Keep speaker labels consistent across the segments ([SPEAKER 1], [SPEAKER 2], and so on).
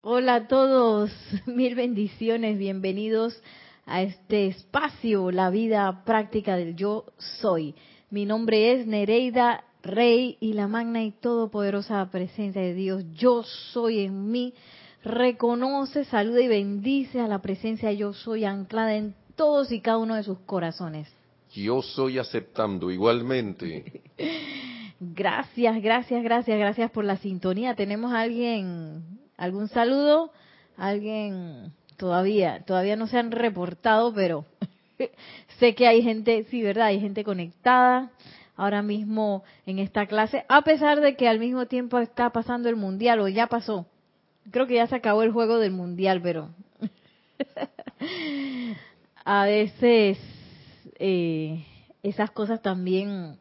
[SPEAKER 1] Hola a todos, mil bendiciones, bienvenidos a este espacio, la vida práctica del yo soy. Mi nombre es Nereida Rey y la magna y todopoderosa presencia de Dios, yo soy en mí, reconoce, saluda y bendice a la presencia yo soy anclada en todos y cada uno de sus corazones.
[SPEAKER 2] Yo soy aceptando igualmente.
[SPEAKER 1] Gracias, gracias, gracias, gracias por la sintonía. ¿Tenemos alguien, algún saludo? ¿Alguien todavía? Todavía no se han reportado, pero sé que hay gente, sí, ¿verdad? Hay gente conectada ahora mismo en esta clase, a pesar de que al mismo tiempo está pasando el mundial o ya pasó. Creo que ya se acabó el juego del mundial, pero a veces eh, esas cosas también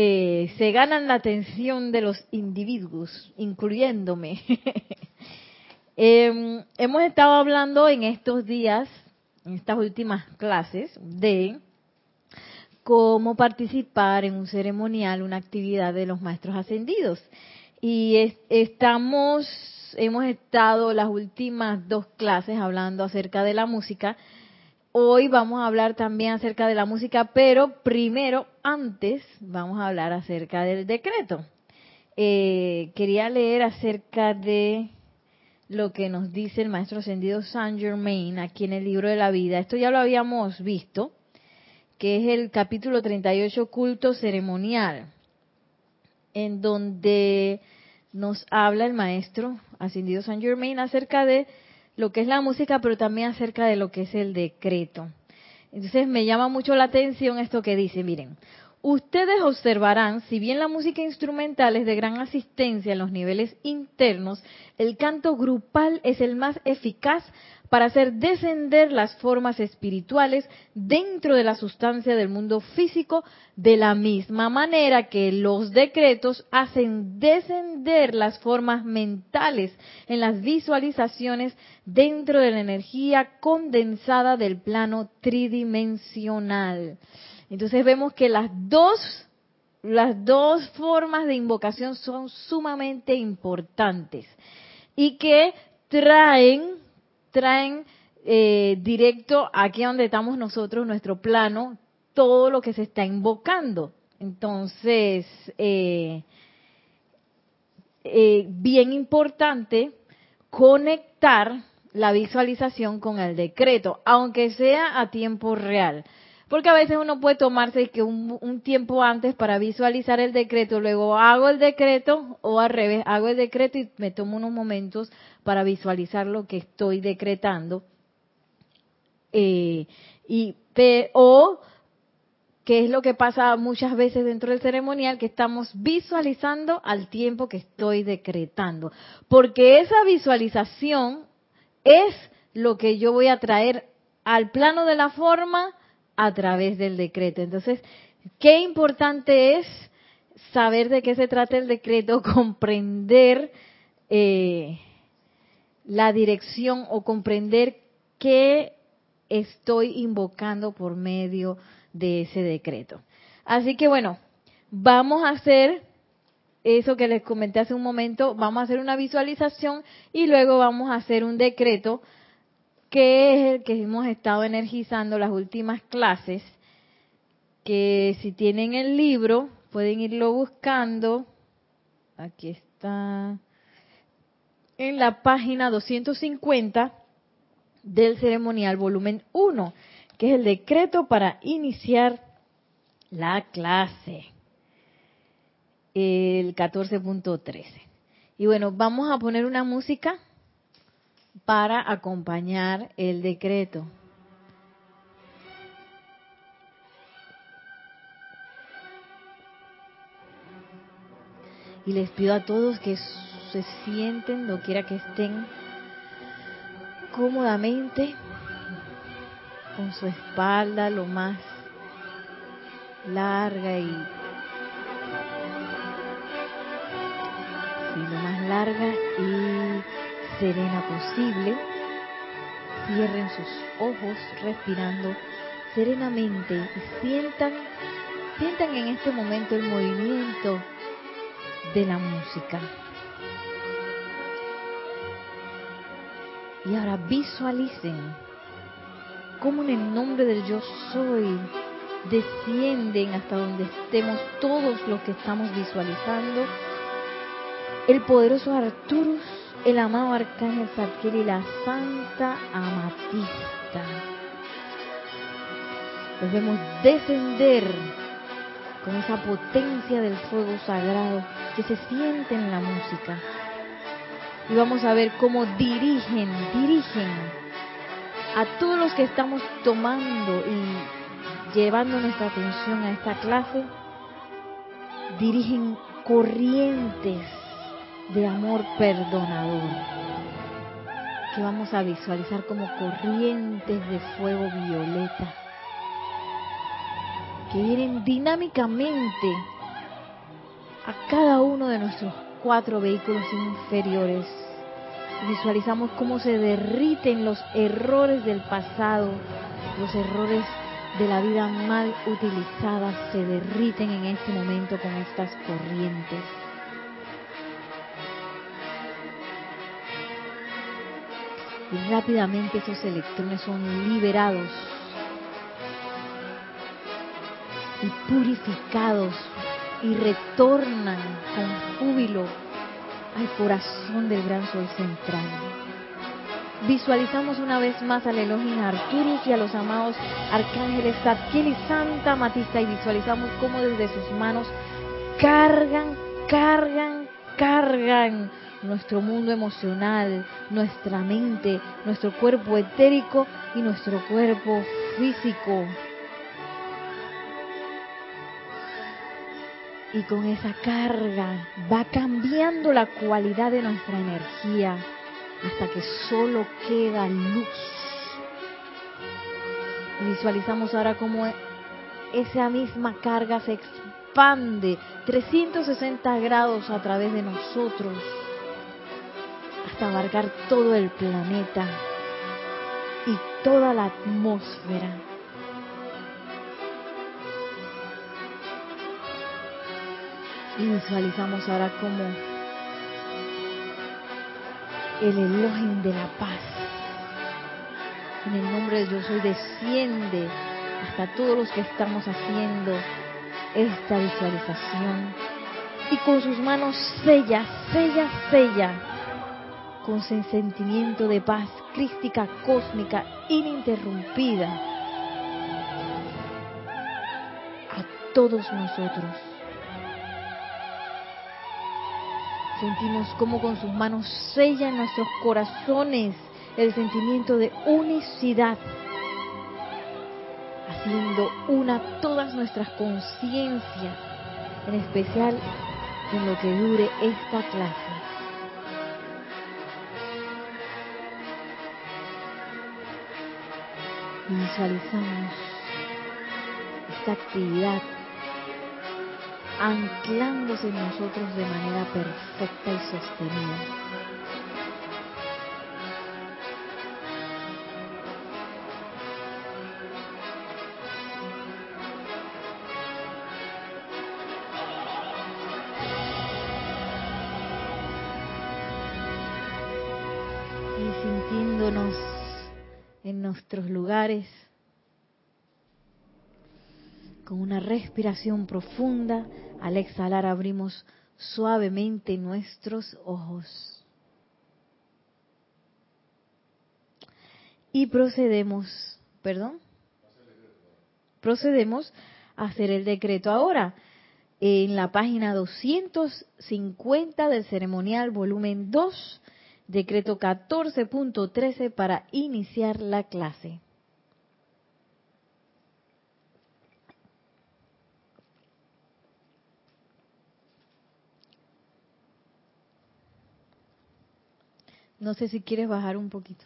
[SPEAKER 1] eh, se ganan la atención de los individuos, incluyéndome. eh, hemos estado hablando en estos días, en estas últimas clases, de cómo participar en un ceremonial, una actividad de los maestros ascendidos. Y es, estamos, hemos estado las últimas dos clases hablando acerca de la música. Hoy vamos a hablar también acerca de la música, pero primero, antes, vamos a hablar acerca del decreto. Eh, quería leer acerca de lo que nos dice el maestro ascendido Saint Germain aquí en el libro de la vida. Esto ya lo habíamos visto, que es el capítulo 38, culto ceremonial, en donde nos habla el maestro ascendido Saint Germain acerca de lo que es la música, pero también acerca de lo que es el decreto. Entonces me llama mucho la atención esto que dice, miren, ustedes observarán, si bien la música instrumental es de gran asistencia en los niveles internos, el canto grupal es el más eficaz para hacer descender las formas espirituales dentro de la sustancia del mundo físico de la misma manera que los decretos hacen descender las formas mentales en las visualizaciones dentro de la energía condensada del plano tridimensional. Entonces vemos que las dos las dos formas de invocación son sumamente importantes y que traen traen eh, directo aquí donde estamos nosotros, nuestro plano, todo lo que se está invocando. Entonces, eh, eh, bien importante conectar la visualización con el decreto, aunque sea a tiempo real. Porque a veces uno puede tomarse que un, un, tiempo antes para visualizar el decreto, luego hago el decreto o al revés, hago el decreto y me tomo unos momentos para visualizar lo que estoy decretando. Eh, y o que es lo que pasa muchas veces dentro del ceremonial, que estamos visualizando al tiempo que estoy decretando. Porque esa visualización es lo que yo voy a traer al plano de la forma a través del decreto. Entonces, qué importante es saber de qué se trata el decreto, comprender eh, la dirección o comprender qué estoy invocando por medio de ese decreto. Así que bueno, vamos a hacer eso que les comenté hace un momento, vamos a hacer una visualización y luego vamos a hacer un decreto que es el que hemos estado energizando las últimas clases, que si tienen el libro pueden irlo buscando. Aquí está. En la página 250 del ceremonial volumen 1, que es el decreto para iniciar la clase. El 14.13. Y bueno, vamos a poner una música para acompañar el decreto. Y les pido a todos que se sienten, no quiera que estén, cómodamente, con su espalda lo más larga y sí, lo más larga y serena posible. Cierren sus ojos respirando serenamente y sientan, sientan en este momento el movimiento de la música. Y ahora visualicen cómo en el nombre del yo soy descienden hasta donde estemos todos los que estamos visualizando el poderoso Arturus, el amado Arcángel Zadkiel y la Santa Amatista. Los vemos descender con esa potencia del fuego sagrado que se siente en la música. Y vamos a ver cómo dirigen, dirigen a todos los que estamos tomando y llevando nuestra atención a esta clase, dirigen corrientes de amor perdonador, que vamos a visualizar como corrientes de fuego violeta, que vienen dinámicamente a cada uno de nuestros cuatro vehículos inferiores. Visualizamos cómo se derriten los errores del pasado, los errores de la vida mal utilizada se derriten en este momento con estas corrientes. Y rápidamente esos electrones son liberados y purificados y retornan con júbilo al corazón del gran sol central. Visualizamos una vez más al Elohim Arturus y a los amados arcángeles Zadkiel y Santa Matista y visualizamos cómo desde sus manos cargan, cargan, cargan nuestro mundo emocional, nuestra mente, nuestro cuerpo etérico y nuestro cuerpo físico. Y con esa carga va cambiando la cualidad de nuestra energía hasta que solo queda luz. visualizamos ahora cómo esa misma carga se expande 360 grados a través de nosotros hasta abarcar todo el planeta y toda la atmósfera. Y visualizamos ahora como el Elohim de la paz, en el nombre de Yo Soy, desciende hasta todos los que estamos haciendo esta visualización y con sus manos sella, sella, sella con sentimiento de paz crística cósmica ininterrumpida a todos nosotros. Sentimos como con sus manos sellan nuestros corazones el sentimiento de unicidad, haciendo una todas nuestras conciencias, en especial en lo que dure esta clase. Visualizamos esta actividad anclándose en nosotros de manera perfecta y sostenida. Una respiración profunda. Al exhalar abrimos suavemente nuestros ojos. Y procedemos, perdón, procedemos a hacer el decreto ahora. En la página 250 del ceremonial volumen 2 decreto 14.13 para iniciar la clase. No sé si quieres bajar un poquito.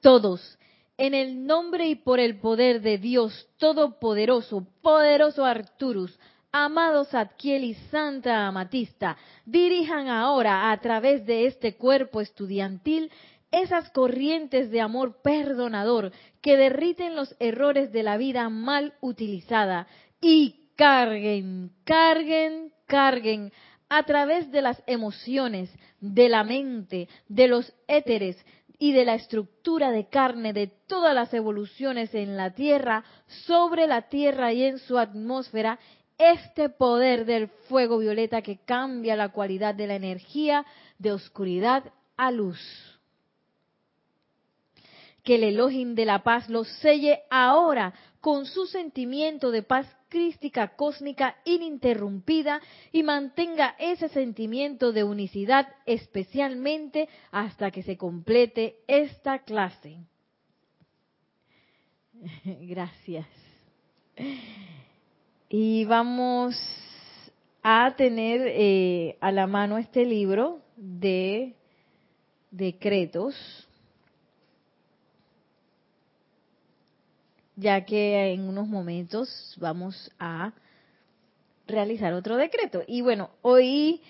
[SPEAKER 1] Todos, en el nombre y por el poder de Dios Todopoderoso, poderoso Arturus, Amados Adquiel y Santa Amatista, dirijan ahora a través de este cuerpo estudiantil esas corrientes de amor perdonador que derriten los errores de la vida mal utilizada y carguen, carguen, carguen a través de las emociones, de la mente, de los éteres y de la estructura de carne de todas las evoluciones en la Tierra, sobre la Tierra y en su atmósfera, este poder del fuego violeta que cambia la cualidad de la energía de oscuridad a luz. Que el Elohim de la paz lo selle ahora con su sentimiento de paz crística cósmica ininterrumpida y mantenga ese sentimiento de unicidad especialmente hasta que se complete esta clase. Gracias. Y vamos a tener eh, a la mano este libro de decretos, ya que en unos momentos vamos a realizar otro decreto. Y bueno, hoy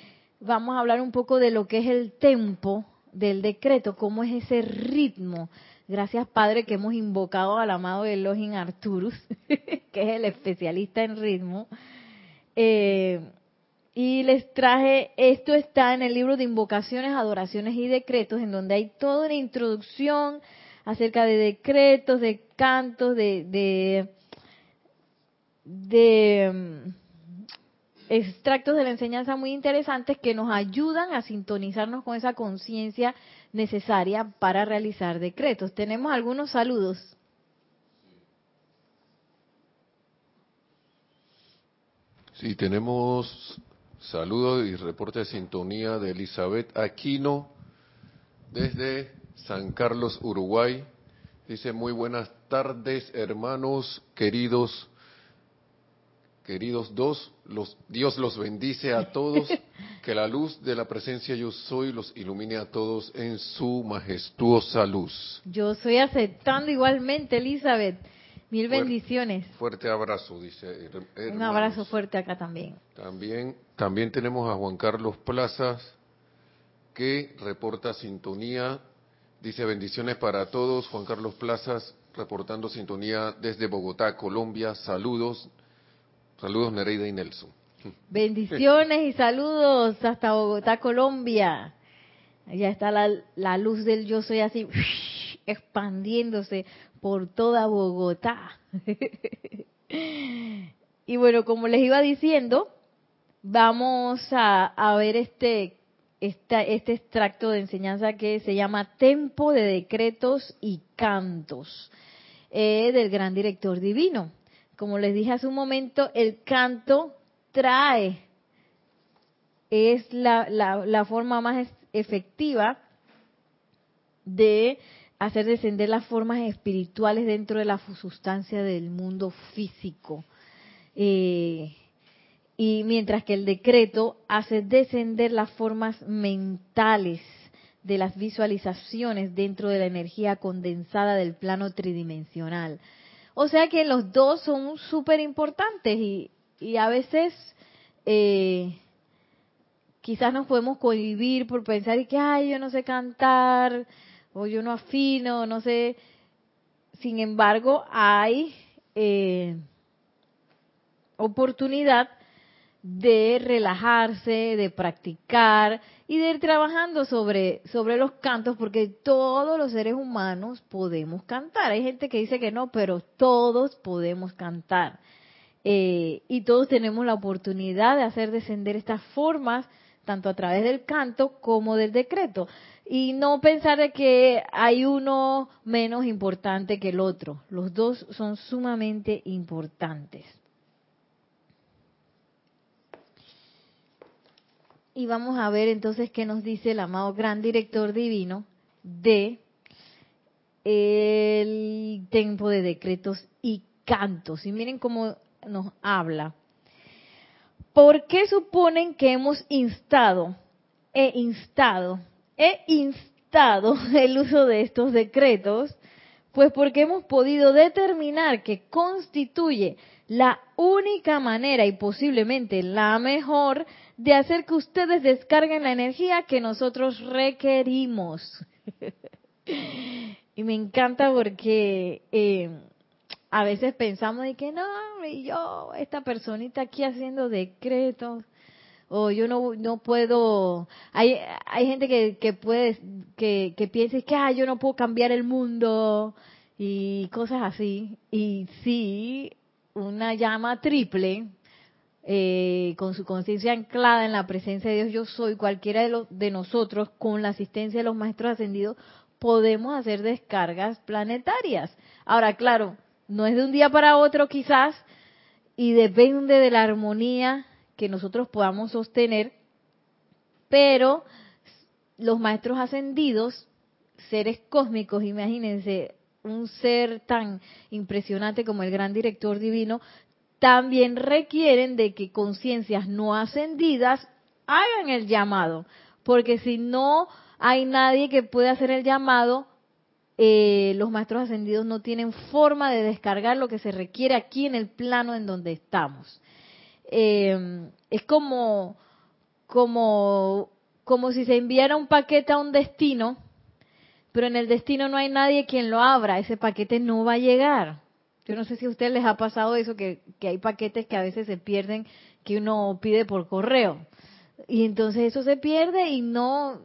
[SPEAKER 1] vamos a hablar un poco de lo que es el tempo del decreto, cómo es ese ritmo Gracias, Padre, que hemos invocado al amado Elohim Arturus, que es el especialista en ritmo. Eh, y les traje, esto está en el libro de invocaciones, adoraciones y decretos, en donde hay toda una introducción acerca de decretos, de cantos, de, de, de mm, extractos de la enseñanza muy interesantes que nos ayudan a sintonizarnos con esa conciencia necesaria para realizar decretos. Tenemos algunos saludos.
[SPEAKER 2] Sí, tenemos saludos y reporte de sintonía de Elizabeth Aquino desde San Carlos, Uruguay. Dice muy buenas tardes, hermanos queridos Queridos dos, los, Dios los bendice a todos, que la luz de la presencia yo soy los ilumine a todos en su majestuosa luz.
[SPEAKER 1] Yo estoy aceptando igualmente, Elizabeth. Mil bendiciones.
[SPEAKER 2] Fuerte abrazo, dice.
[SPEAKER 1] Un abrazo fuerte acá también.
[SPEAKER 2] También, también tenemos a Juan Carlos Plazas, que reporta sintonía. Dice bendiciones para todos. Juan Carlos Plazas reportando sintonía desde Bogotá, Colombia. Saludos Saludos Nereida y Nelson.
[SPEAKER 1] Bendiciones y saludos hasta Bogotá, Colombia. Ya está la, luz del yo soy así expandiéndose por toda Bogotá. y bueno, como les iba diciendo, vamos a, ver este, este extracto de enseñanza que se llama Tempo de Decretos y Cantos eh, del gran director divino como les dije hace un momento, el canto trae, es la, la, forma más efectiva de hacer descender las formas espirituales dentro de la sustancia del mundo físico. Eh, y mientras que el decreto hace descender las formas mentales de las visualizaciones dentro de la energía condensada del plano tridimensional. O sea que los dos son súper importantes y, a veces eh, quizás nos podemos cohibir por pensar y que, ay, yo no sé cantar o yo no afino, no sé. Sin embargo, hay eh, oportunidad de relajarse, de practicar y de ir trabajando sobre, sobre los cantos, porque todos los seres humanos podemos cantar. Hay gente que dice que no, pero todos podemos cantar. Eh, y todos tenemos la oportunidad de hacer descender estas formas, tanto a través del canto como del decreto. Y no pensar de que hay uno menos importante que el otro. Los dos son sumamente importantes. Y vamos a ver entonces qué nos dice el amado gran director divino de el tiempo de decretos y cantos. Y miren cómo nos habla. ¿Por qué suponen que hemos instado, e instado, he instado el uso de estos decretos? Pues porque hemos podido determinar que constituye la única manera y posiblemente la mejor de hacer que ustedes descarguen la energía que nosotros requerimos. y me encanta porque eh, a veces pensamos de que no, yo, esta personita aquí haciendo decretos, o yo no no puedo hay hay gente que que puede que que piensa que ah yo no puedo cambiar el mundo y cosas así y sí una llama triple eh, con su conciencia anclada en la presencia de Dios yo soy cualquiera de los de nosotros con la asistencia de los maestros ascendidos podemos hacer descargas planetarias. Ahora claro no es de un día para otro quizás y depende de la armonía que nosotros podamos sostener, pero los maestros ascendidos, seres cósmicos, imagínense, un ser tan impresionante como el gran director divino, también requieren de que conciencias no ascendidas hagan el llamado, porque si no hay nadie que pueda hacer el llamado, eh, los maestros ascendidos no tienen forma de descargar lo que se requiere aquí en el plano en donde estamos. Eh, es como, como, como si se enviara un paquete a un destino, pero en el destino no hay nadie quien lo abra, ese paquete no va a llegar. Yo no sé si a ustedes les ha pasado eso, que, que hay paquetes que a veces se pierden, que uno pide por correo. Y entonces eso se pierde y no,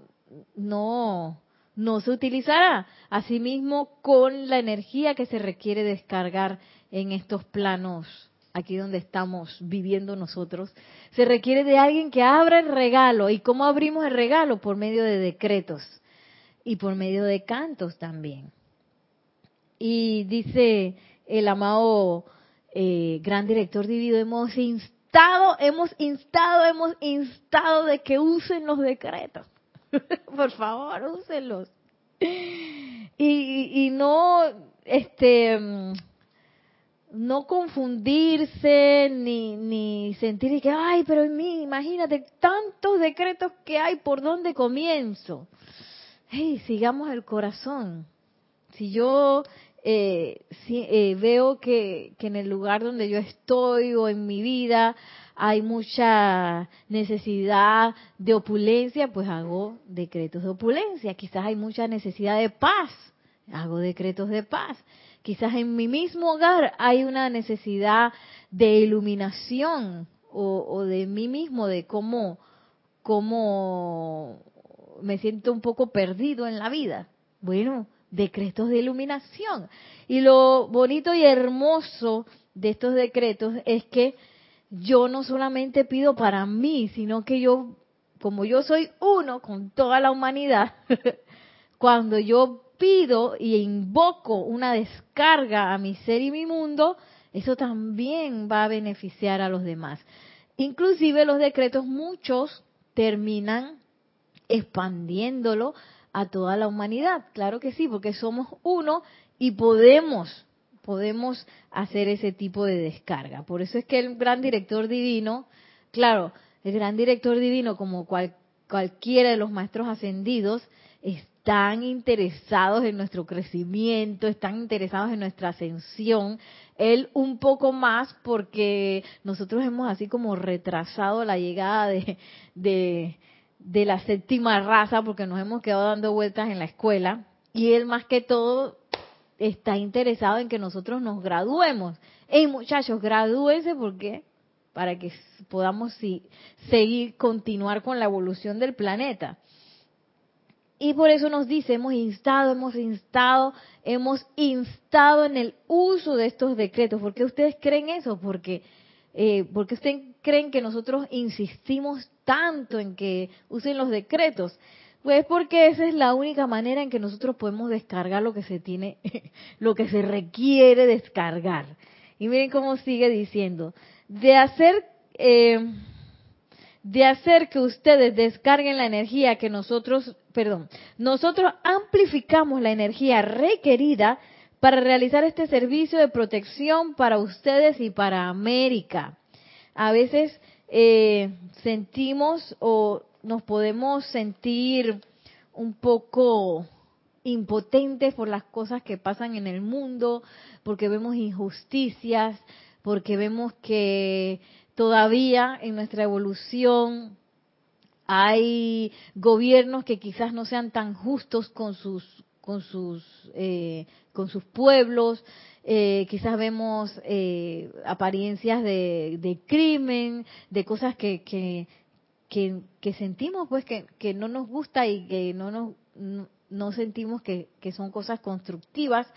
[SPEAKER 1] no, no se utilizará. Asimismo, con la energía que se requiere descargar en estos planos, aquí donde estamos viviendo nosotros, se requiere de alguien que abra el regalo. ¿Y cómo abrimos el regalo? Por medio de decretos y por medio de cantos también. Y dice el amado eh, gran director divino, hemos instado, hemos instado, hemos instado de que usen los decretos. Por favor, úsenlos. Y, y, no, este, no confundirse ni, ni sentir que, ay, pero en mí, imagínate, tantos decretos que hay, ¿por dónde comienzo? Hey, sigamos el corazón. Si yo eh, eh, veo que, en el lugar donde yo estoy o en mi vida hay mucha necesidad de opulencia, pues hago decretos de opulencia. Quizás hay mucha necesidad de paz, hago decretos de paz. Quizás en mi mismo hogar hay una necesidad de iluminación o, de mí mismo, de cómo, cómo me siento un poco perdido en la vida. Bueno, decretos de iluminación. Y lo bonito y hermoso de estos decretos es que yo no solamente pido para mí, sino que yo, como yo soy uno con toda la humanidad, cuando yo pido y invoco una descarga a mi ser y mi mundo, eso también va a beneficiar a los demás. Inclusive los decretos, muchos terminan expandiéndolo a toda la humanidad. Claro que sí, porque somos uno y podemos podemos hacer ese tipo de descarga. Por eso es que el gran director divino, claro, el gran director divino, como cualquiera de los maestros ascendidos, están interesados en nuestro crecimiento, están interesados en nuestra ascensión. Él un poco más porque nosotros hemos así como retrasado la llegada de, de, de la séptima raza porque nos hemos quedado dando vueltas en la escuela. Y él más que todo está interesado en que nosotros nos graduemos. Hey muchachos, gradúense porque para que podamos seguir, continuar con la evolución del planeta. Y por eso nos dice, hemos instado, hemos instado, hemos instado en el uso de estos decretos. ¿Por qué ustedes creen eso? Porque, eh, porque ustedes creen que nosotros insistimos tanto en que usen los decretos. Pues porque esa es la única manera en que nosotros podemos descargar lo que se tiene, lo que se requiere descargar. Y miren cómo sigue diciendo, de hacer, eh, de hacer que ustedes descarguen la energía que nosotros, perdón, nosotros amplificamos la energía requerida para realizar este servicio de protección para ustedes y para América. A veces eh, sentimos o nos podemos sentir un poco impotentes por las cosas que pasan en el mundo, porque vemos injusticias, porque vemos que todavía en nuestra evolución hay gobiernos que quizás no sean tan justos con sus con sus eh, con sus pueblos eh, quizás vemos eh, apariencias de, de, crimen de cosas que, que, que, sentimos pues que, que, no nos gusta y que no nos no, sentimos que, son cosas constructivas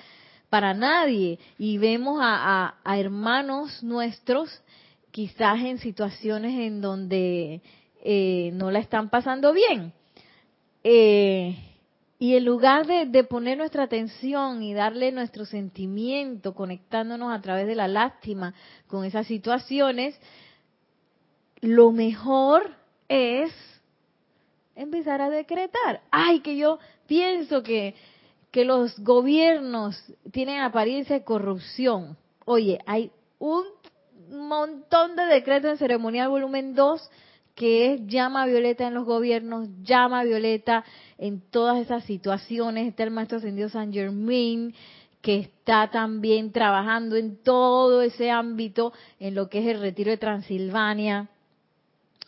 [SPEAKER 1] para nadie y vemos a, a, hermanos nuestros quizás en situaciones en donde eh, no la están pasando bien. Eh, y en lugar de, poner nuestra atención y darle nuestro sentimiento, conectándonos a través de la lástima con esas situaciones, lo mejor es empezar a decretar. Ay, que yo pienso que, que los gobiernos tienen apariencia de corrupción. Oye, hay un montón de decretos en ceremonial volumen 2 que es llama violeta en los gobiernos, llama violeta en todas esas situaciones. Está el maestro ascendido San Germain, que está también trabajando en todo ese ámbito, en lo que es el retiro de Transilvania.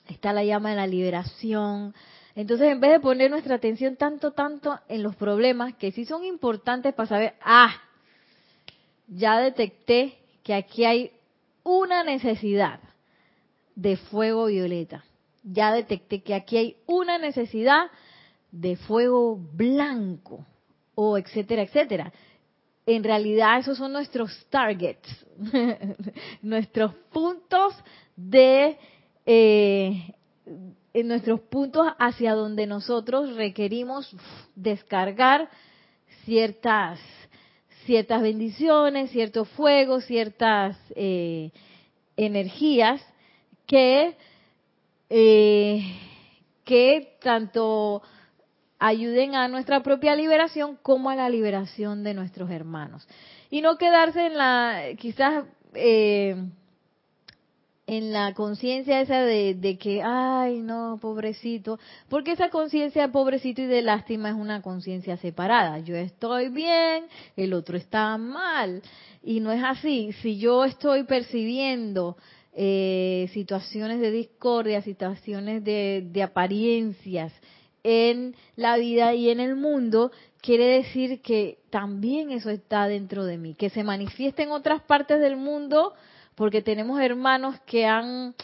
[SPEAKER 1] Está la llama de la liberación. Entonces, en vez de poner nuestra atención tanto, tanto en los problemas que sí son importantes para saber, ah, ya detecté que aquí hay una necesidad de fuego violeta. Ya detecté que aquí hay una necesidad de fuego blanco, o etcétera, etcétera. En realidad esos son nuestros targets, nuestros puntos de eh, en nuestros puntos hacia donde nosotros requerimos descargar ciertas ciertas bendiciones, ciertos fuegos, ciertas eh, energías que eh, que tanto ayuden a nuestra propia liberación como a la liberación de nuestros hermanos y no quedarse en la quizás eh, en la conciencia esa de, que, ay, no, pobrecito, porque esa conciencia de pobrecito y de lástima es una conciencia separada. Yo estoy bien, el otro está mal. Y no es así. Si yo estoy percibiendo eh, situaciones de discordia, situaciones de, de apariencias en la vida y en el mundo, quiere decir que también eso está dentro de mí, que se manifiesta en otras partes del mundo porque tenemos hermanos que han,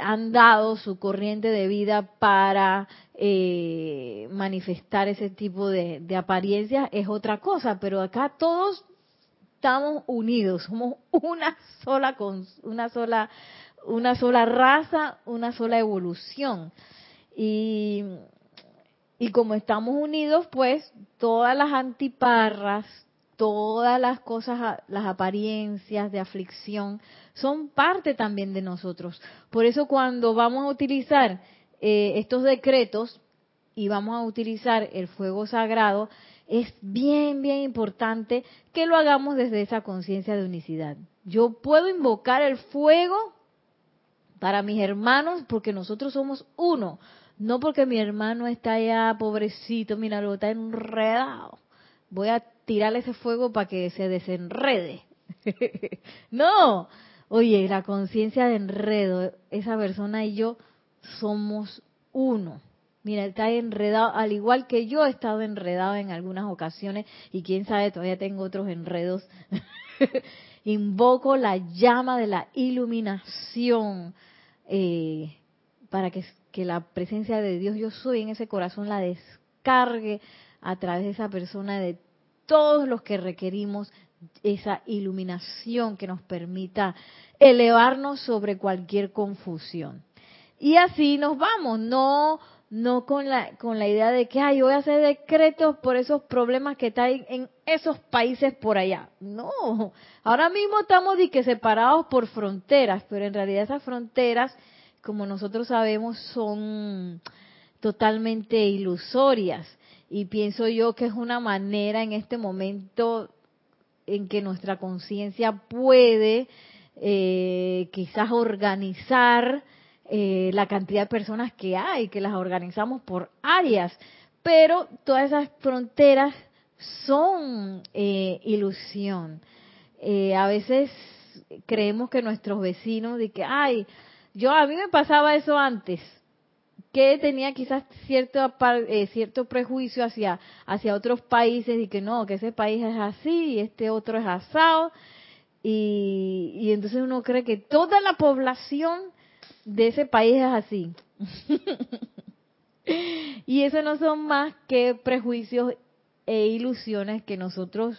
[SPEAKER 1] han dado su corriente de vida para eh, manifestar ese tipo de, de apariencias, es otra cosa, pero acá todos estamos unidos, somos una sola, una sola, una sola raza, una sola evolución. Y, y como estamos unidos, pues todas las antiparras, todas las cosas, las apariencias de aflicción, son parte también de nosotros. Por eso cuando vamos a utilizar eh, estos decretos y vamos a utilizar el fuego sagrado, es bien, bien importante que lo hagamos desde esa conciencia de unicidad. Yo puedo invocar el fuego para mis hermanos porque nosotros somos uno, no porque mi hermano está allá, pobrecito, mira, lo está enredado. Voy a tirarle ese fuego para que se desenrede. no, oye, la conciencia de enredo, esa persona y yo somos uno. Mira, está enredado, al igual que yo he estado enredado en algunas ocasiones y quién sabe, todavía tengo otros enredos. Invoco la llama de la iluminación eh, para que, que la presencia de Dios yo soy en ese corazón la descargue a través de esa persona de todos los que requerimos esa iluminación que nos permita elevarnos sobre cualquier confusión. Y así nos vamos, no no con la con la idea de que ay, voy a hacer decretos por esos problemas que están en esos países por allá. No, ahora mismo estamos que separados por fronteras, pero en realidad esas fronteras, como nosotros sabemos, son totalmente ilusorias y pienso yo que es una manera en este momento en que nuestra conciencia puede eh, quizás organizar eh, la cantidad de personas que hay, que las organizamos por áreas, pero todas esas fronteras son eh, ilusión. a veces creemos que nuestros vecinos, de que, ay, yo a mí me pasaba eso antes, que tenía quizás cierto eh, cierto prejuicio hacia hacia otros países y que no que ese país es así y este otro es asado y, y entonces uno cree que toda la población de ese país es así y eso no son más que prejuicios e ilusiones que nosotros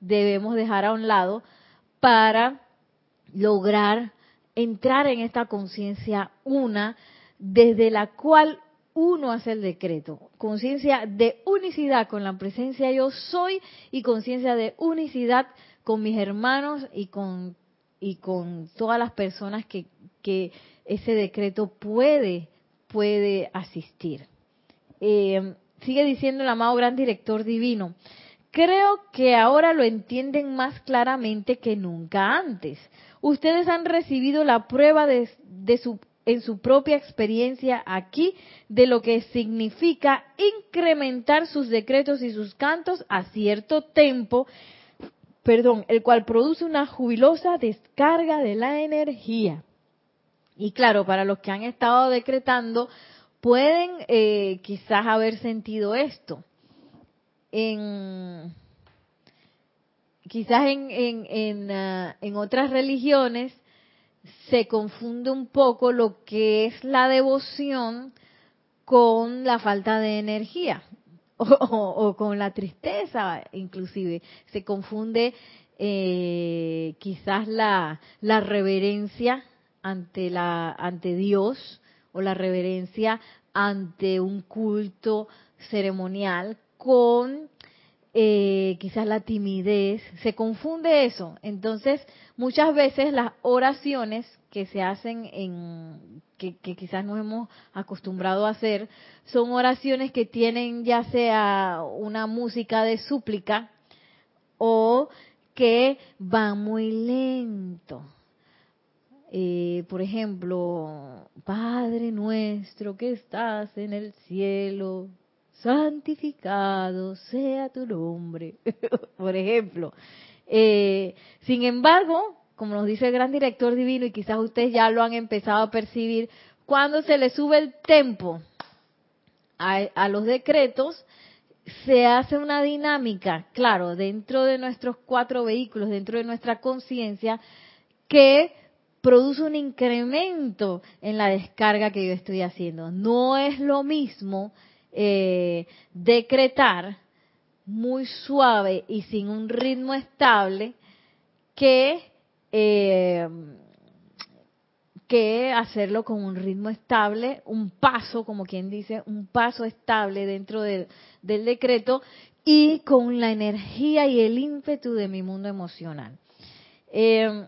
[SPEAKER 1] debemos dejar a un lado para lograr entrar en esta conciencia una desde la cual uno hace el decreto. Conciencia de unicidad con la presencia yo soy y conciencia de unicidad con mis hermanos y con, y con todas las personas que, que ese decreto puede, puede asistir. Eh, sigue diciendo el amado gran director divino, creo que ahora lo entienden más claramente que nunca antes. Ustedes han recibido la prueba de, su, en su propia experiencia aquí de lo que significa incrementar sus decretos y sus cantos a cierto tiempo, perdón, el cual produce una jubilosa descarga de la energía. Y claro, para los que han estado decretando, pueden eh, quizás haber sentido esto. En, quizás en, en, en, ah, en otras religiones se confunde un poco lo que es la devoción con la falta de energía o, con la tristeza inclusive. Se confunde eh, quizás la, la reverencia ante, la, ante Dios o la reverencia ante un culto ceremonial con eh, quizás la timidez, se confunde eso. Entonces, muchas veces las oraciones que se hacen en, que, que, quizás nos hemos acostumbrado a hacer, son oraciones que tienen ya sea una música de súplica o que van muy lento. Eh, por ejemplo, Padre nuestro que estás en el cielo, santificado sea tu nombre, por ejemplo. Eh, sin embargo, como nos dice el gran director divino, y quizás ustedes ya lo han empezado a percibir, cuando se le sube el tempo a, a los decretos, se hace una dinámica, claro, dentro de nuestros cuatro vehículos, dentro de nuestra conciencia, que produce un incremento en la descarga que yo estoy haciendo. No es lo mismo eh, decretar muy suave y sin un ritmo estable que, eh, que hacerlo con un ritmo estable, un paso, como quien dice, un paso estable dentro del, del decreto y con la energía y el ímpetu de mi mundo emocional. Eh,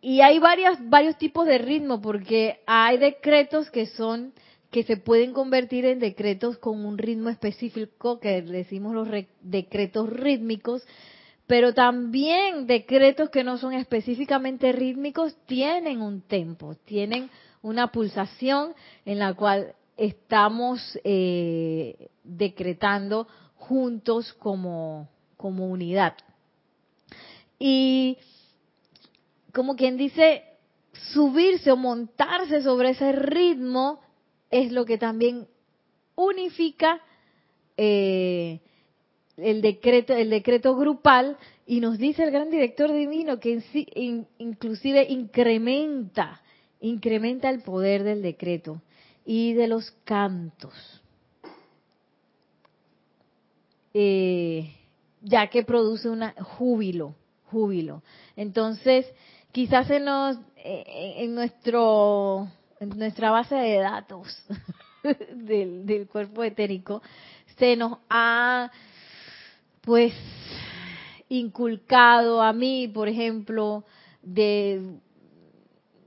[SPEAKER 1] y hay varios, varios tipos de ritmo, porque hay decretos que son que se pueden convertir en decretos con un ritmo específico, que decimos los decretos rítmicos, pero también decretos que no son específicamente rítmicos tienen un tempo, tienen una pulsación en la cual estamos eh, decretando juntos como, como unidad. Y como quien dice, subirse o montarse sobre ese ritmo es lo que también unifica eh, el decreto el decreto grupal y nos dice el gran director divino que inclusive incrementa incrementa el poder del decreto y de los cantos. Eh, ya que produce un júbilo júbilo. Entonces quizás en, eh, en, nuestro, en nuestra base de datos del, del cuerpo etérico se nos ha pues inculcado a mí, por ejemplo, de,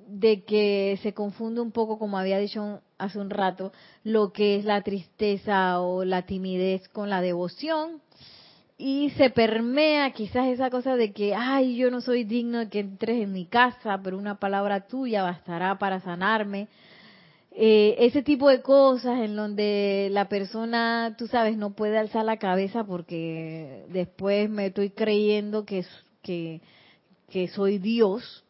[SPEAKER 1] de que se confunde un poco, como había dicho hace un rato, lo que es la tristeza o la timidez con la devoción y se permea quizás esa cosa de que, ay, yo no soy digno de que entres en mi casa, pero una palabra tuya bastará para sanarme. Eh, ese tipo de cosas en donde la persona, tú sabes, no puede alzar la cabeza porque después me estoy creyendo que, que, que soy Dios.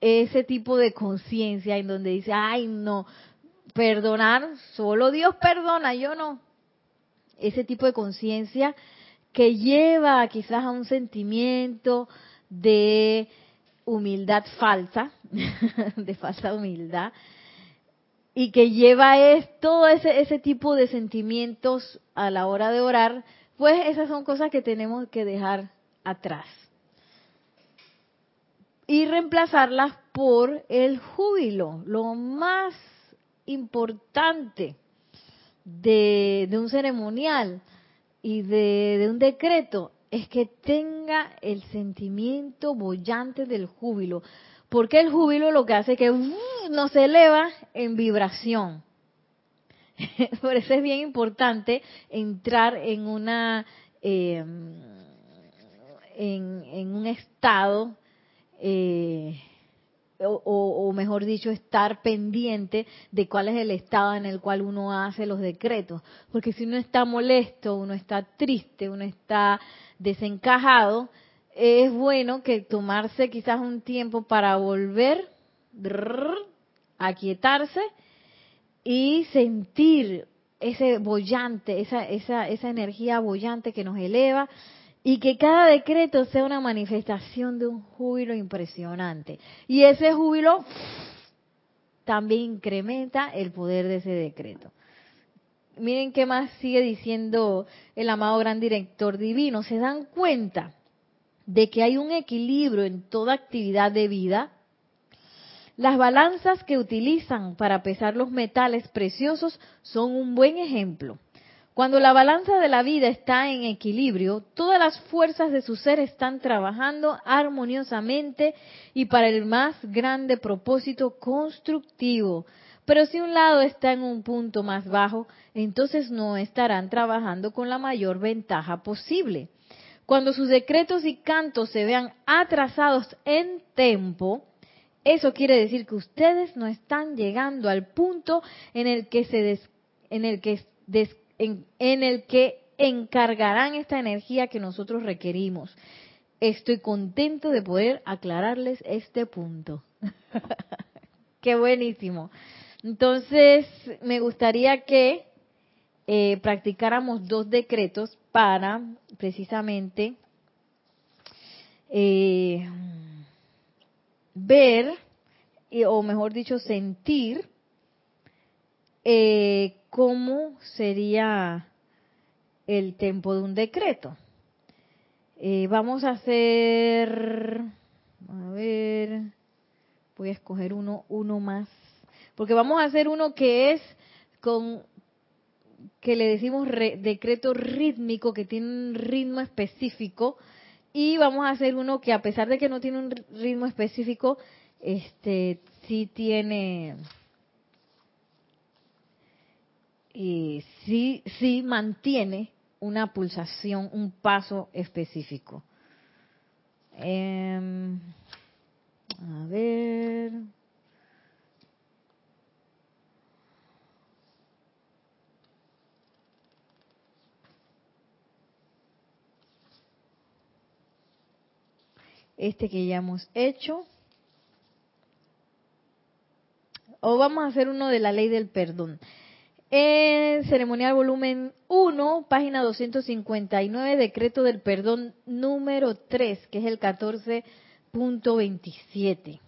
[SPEAKER 1] Ese tipo de conciencia en donde dice, ay, no, perdonar, solo Dios perdona, yo no. Ese tipo de conciencia que lleva quizás a un sentimiento de humildad falsa, de falsa humildad, y que lleva todo ese tipo de sentimientos a la hora de orar, pues esas son cosas que tenemos que dejar atrás. Y reemplazarlas por el júbilo, lo más importante de, un ceremonial y de, un decreto es que tenga el sentimiento bollante del júbilo. Porque el júbilo lo que hace es que uh, nos eleva en vibración. Por eso es bien importante entrar en una em, en, un estado eh, o, o, mejor dicho, estar pendiente de cuál es el estado en el cual uno hace los decretos. Porque si uno está molesto, uno está triste, uno está desencajado, es bueno que tomarse quizás un tiempo para volver a quietarse y sentir ese bollante, esa, esa, esa energía bollante que nos eleva y que cada decreto sea una manifestación de un júbilo impresionante. Y ese júbilo también incrementa el poder de ese decreto. Miren qué más sigue diciendo el amado gran director divino. ¿Se dan cuenta de que hay un equilibrio en toda actividad de vida? Las balanzas que utilizan para pesar los metales preciosos son un buen ejemplo. Cuando la balanza de la vida está en equilibrio, todas las fuerzas de su ser están trabajando armoniosamente y para el más grande propósito constructivo. Pero si un lado está en un punto más bajo, entonces no estarán trabajando con la mayor ventaja posible. Cuando sus decretos y cantos se vean atrasados en tiempo, eso quiere decir que ustedes no están llegando al punto en el que se en el que en, el que encargarán esta energía que nosotros requerimos. Estoy contento de poder aclararles este punto. Qué buenísimo. Entonces, me gustaría que eh, practicáramos dos decretos para precisamente eh, ver, o mejor dicho, sentir eh, cómo sería el tempo de un decreto. Eh, vamos a hacer, a ver, voy a escoger uno, uno más, porque vamos a hacer uno que es con, que le decimos decreto rítmico, que tiene un ritmo específico, y vamos a hacer uno que a pesar de que no tiene un ritmo específico, este, sí tiene, y sí, sí mantiene una pulsación, un paso específico. Em, a ver. Este que ya hemos hecho. O vamos a hacer uno de la ley del perdón. En ceremonial volumen 1, página 259, decreto del perdón número 3, que es el 14.27.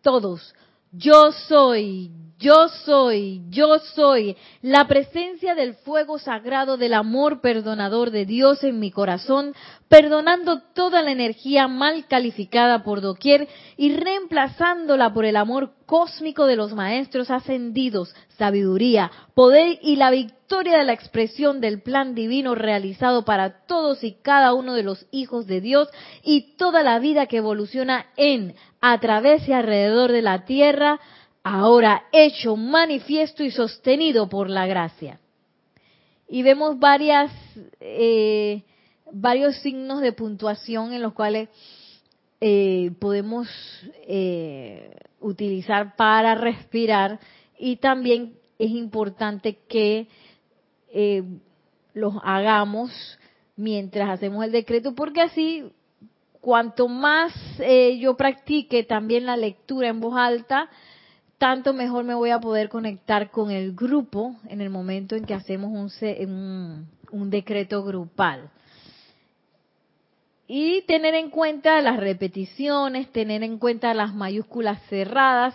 [SPEAKER 1] Todos, yo soy, yo soy, yo soy la presencia del fuego sagrado del amor perdonador de Dios en mi corazón, perdonando toda la energía mal calificada por doquier y reemplazándola por el amor cósmico de los maestros ascendidos, sabiduría, poder y la victoria de la expresión del plan divino realizado para todos y cada uno de los hijos de Dios y toda la vida que evoluciona en, a través y alrededor de la tierra, ahora hecho manifiesto y sostenido por la gracia. Y vemos varias, eh, varios signos de puntuación en los cuales eh, podemos eh, utilizar para respirar y también es importante que los hagamos mientras hacemos el decreto porque así cuanto más yo practique también la lectura en voz alta, tanto mejor me voy a poder conectar con el grupo en el momento en que hacemos un, un decreto grupal. Y tener en cuenta las repeticiones, tener en cuenta las mayúsculas cerradas,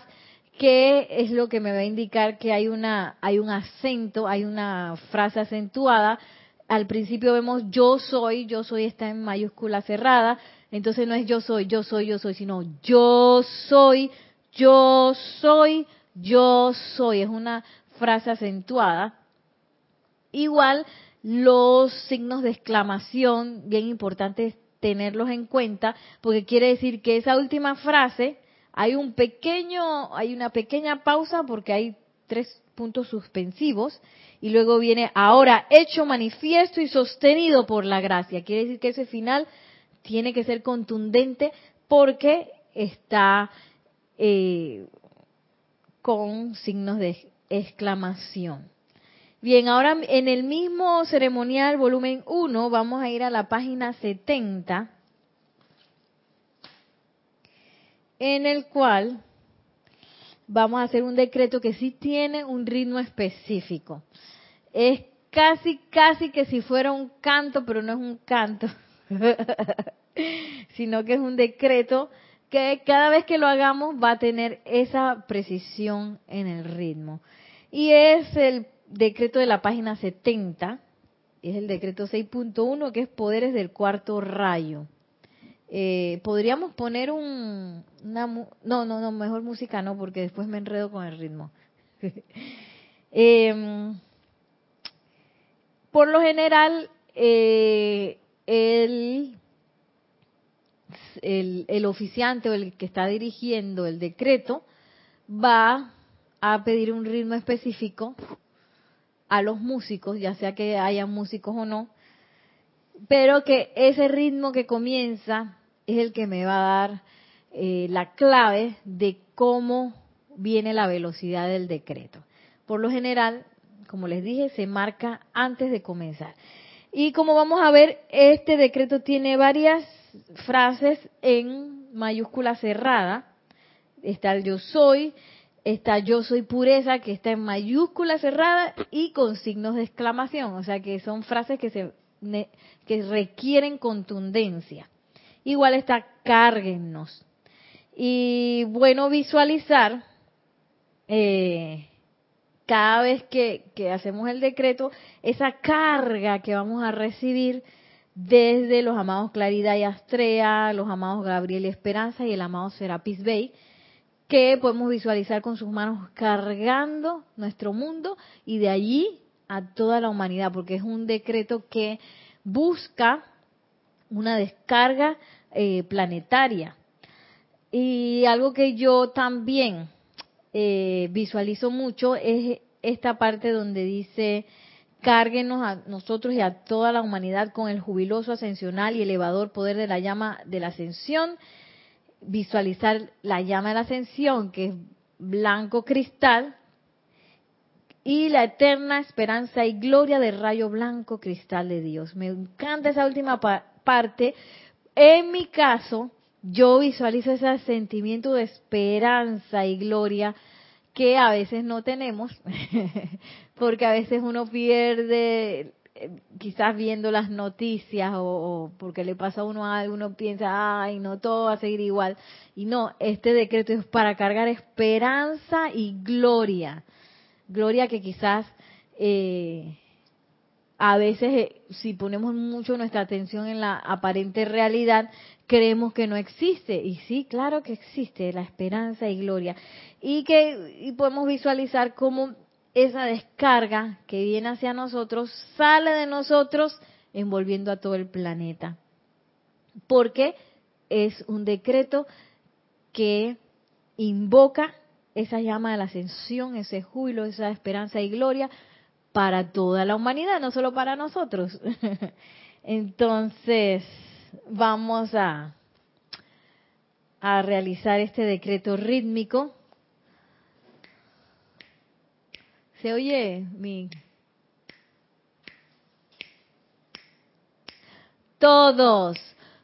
[SPEAKER 1] que es lo que me va a indicar que hay una hay un acento, hay una frase acentuada. Al principio vemos yo soy, yo soy está en mayúscula cerrada, entonces no es yo soy, yo soy, yo soy, sino yo soy, yo soy, yo soy. Es una frase acentuada. Igual los signos de exclamación, bien importante tenerlos en cuenta, porque quiere decir que esa última frase hay un pequeño, hay una pequeña pausa porque hay tres puntos suspensivos y luego viene ahora hecho manifiesto y sostenido por la gracia. Quiere decir que ese final tiene que ser contundente porque está eh, con signos de exclamación. Bien, ahora en el mismo ceremonial volumen 1 vamos a ir a la página 70, en el cual vamos a hacer un decreto que sí tiene un ritmo específico. Es casi, casi que si fuera un canto, pero no es un canto, sino que es un decreto que cada vez que lo hagamos va a tener esa precisión en el ritmo. Y es el decreto de la página 70, es el decreto 6.1, que es poderes del cuarto rayo. Eh, podríamos poner un, una, no, no, no, mejor música no, porque después me enredo con el ritmo. Em, por lo general, eh, el, el, oficiante o el que está dirigiendo el decreto va a pedir un ritmo específico a los músicos, ya sea que haya músicos o no, pero que ese ritmo que comienza es el que me va a dar eh, la clave de cómo viene la velocidad del decreto. Por lo general, como les dije, se marca antes de comenzar. Y como vamos a ver, este decreto tiene varias frases en mayúscula cerrada. Está el yo soy, está yo soy pureza, que está en mayúscula cerrada y con signos de exclamación. O sea que son frases que, se, que requieren contundencia. Igual está cárguennos. Y bueno, visualizar eh, cada vez que, que hacemos el decreto, esa carga que vamos a recibir desde los amados Claridad y Astrea, los amados Gabriel y Esperanza y el amado Serapis Bey, que podemos visualizar con sus manos cargando nuestro mundo y de allí a toda la humanidad, porque es un decreto que busca una descarga eh, planetaria. Y algo que yo también eh, visualizo mucho es esta parte donde dice, cárguenos a nosotros y a toda la humanidad con el jubiloso ascensional y elevador poder de la llama de la ascensión visualizar la llama de la ascensión, que es blanco cristal, y la eterna esperanza y gloria del rayo blanco cristal de Dios. Me encanta esa última parte. En mi caso, yo visualizo ese sentimiento de esperanza y gloria que a veces no tenemos, porque a veces uno pierde quizás viendo las noticias o, porque le pasa a uno algo, uno piensa, ay, no, todo va a seguir igual. Y no, este decreto es para cargar esperanza y gloria. Gloria que quizás eh, a veces, eh, si ponemos mucho nuestra atención en la aparente realidad, creemos que no existe. Y sí, claro que existe la esperanza y gloria. Y que y podemos visualizar cómo esa descarga que viene hacia nosotros sale de nosotros envolviendo a todo el planeta. Porque es un decreto que invoca esa llama de la ascensión, ese júbilo, esa esperanza y gloria para toda la humanidad, no solo para nosotros. Entonces, vamos a, a realizar este decreto rítmico ¿Se oye mi... Todos,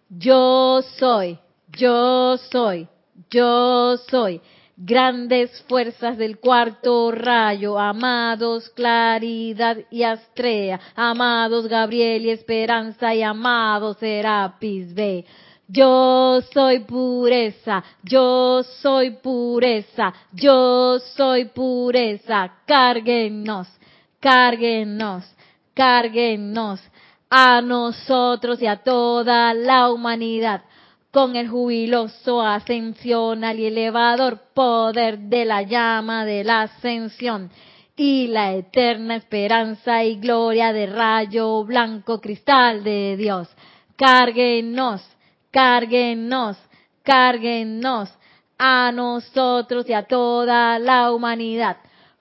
[SPEAKER 1] yo soy, yo soy, yo soy. grandes fuerzas del cuarto rayo, amados Claridad y Astrea, amados Gabriel y Esperanza y amados Serapis B. Yo soy pureza, yo soy pureza, yo soy pureza. Cárguenos, cárguenos, cárguenos a nosotros y a toda la humanidad con el jubiloso ascensional y elevador poder de la llama de la ascensión y la eterna esperanza y gloria de rayo blanco cristal de Dios. Cárguenos, cárguenos, cárguenos a nosotros y a toda la humanidad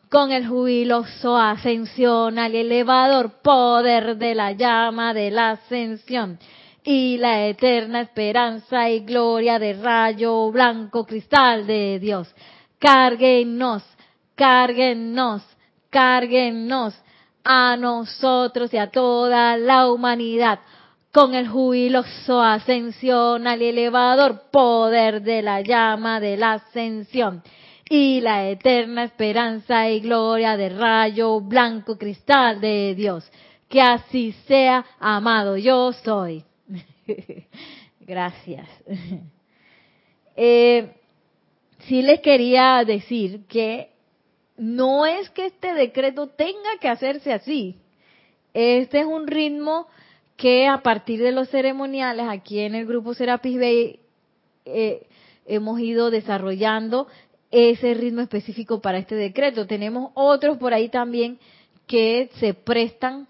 [SPEAKER 1] con el jubiloso ascensional y elevador poder de la llama de la ascensión y la eterna esperanza y gloria de rayo blanco cristal de Dios. Cárguenos, cárguenos, cárguenos a nosotros y a toda la humanidad con el jubiloso ascensión al elevador poder de la llama de la ascensión y la eterna esperanza y gloria de rayo blanco cristal de Dios. Que así sea, amado yo soy. Gracias. Eh, sí les quería decir que no es que este decreto tenga que hacerse así. Este es un ritmo que a partir de los ceremoniales aquí en el grupo Serapis Bay eh, hemos ido desarrollando ese ritmo específico para este decreto. Tenemos otros por ahí también que se prestan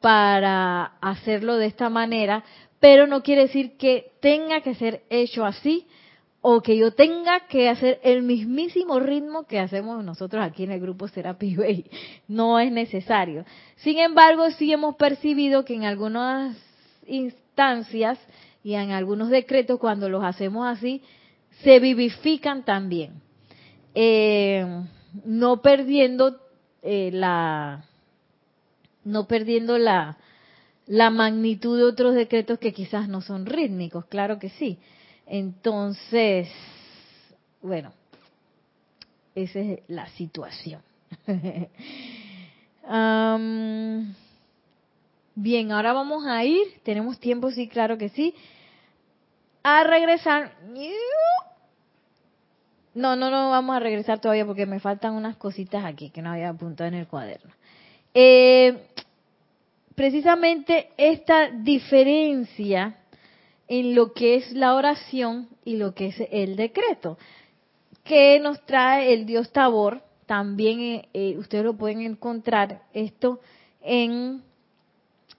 [SPEAKER 1] para hacerlo de esta manera, pero no quiere decir que tenga que ser hecho así o que yo tenga que hacer el mismísimo ritmo que hacemos nosotros aquí en el grupo Serapis Bay. No es necesario. Sin embargo, sí hemos percibido que en algunas instancias y en algunos decretos, cuando los hacemos así, se vivifican también. Eh, no perdiendo eh, la no perdiendo la la magnitud de otros decretos que quizás no son rítmicos, claro que sí. Entonces, bueno, esa es la situación. bien, ahora vamos a ir, tenemos tiempo, sí, claro que sí, a regresar. No, no, no vamos a regresar todavía porque me faltan unas cositas aquí que no había apuntado en el cuaderno. Eh, precisamente esta diferencia en lo que es la oración y lo que es el decreto, que nos trae el dios Tabor, también eh, eh, ustedes lo pueden encontrar esto en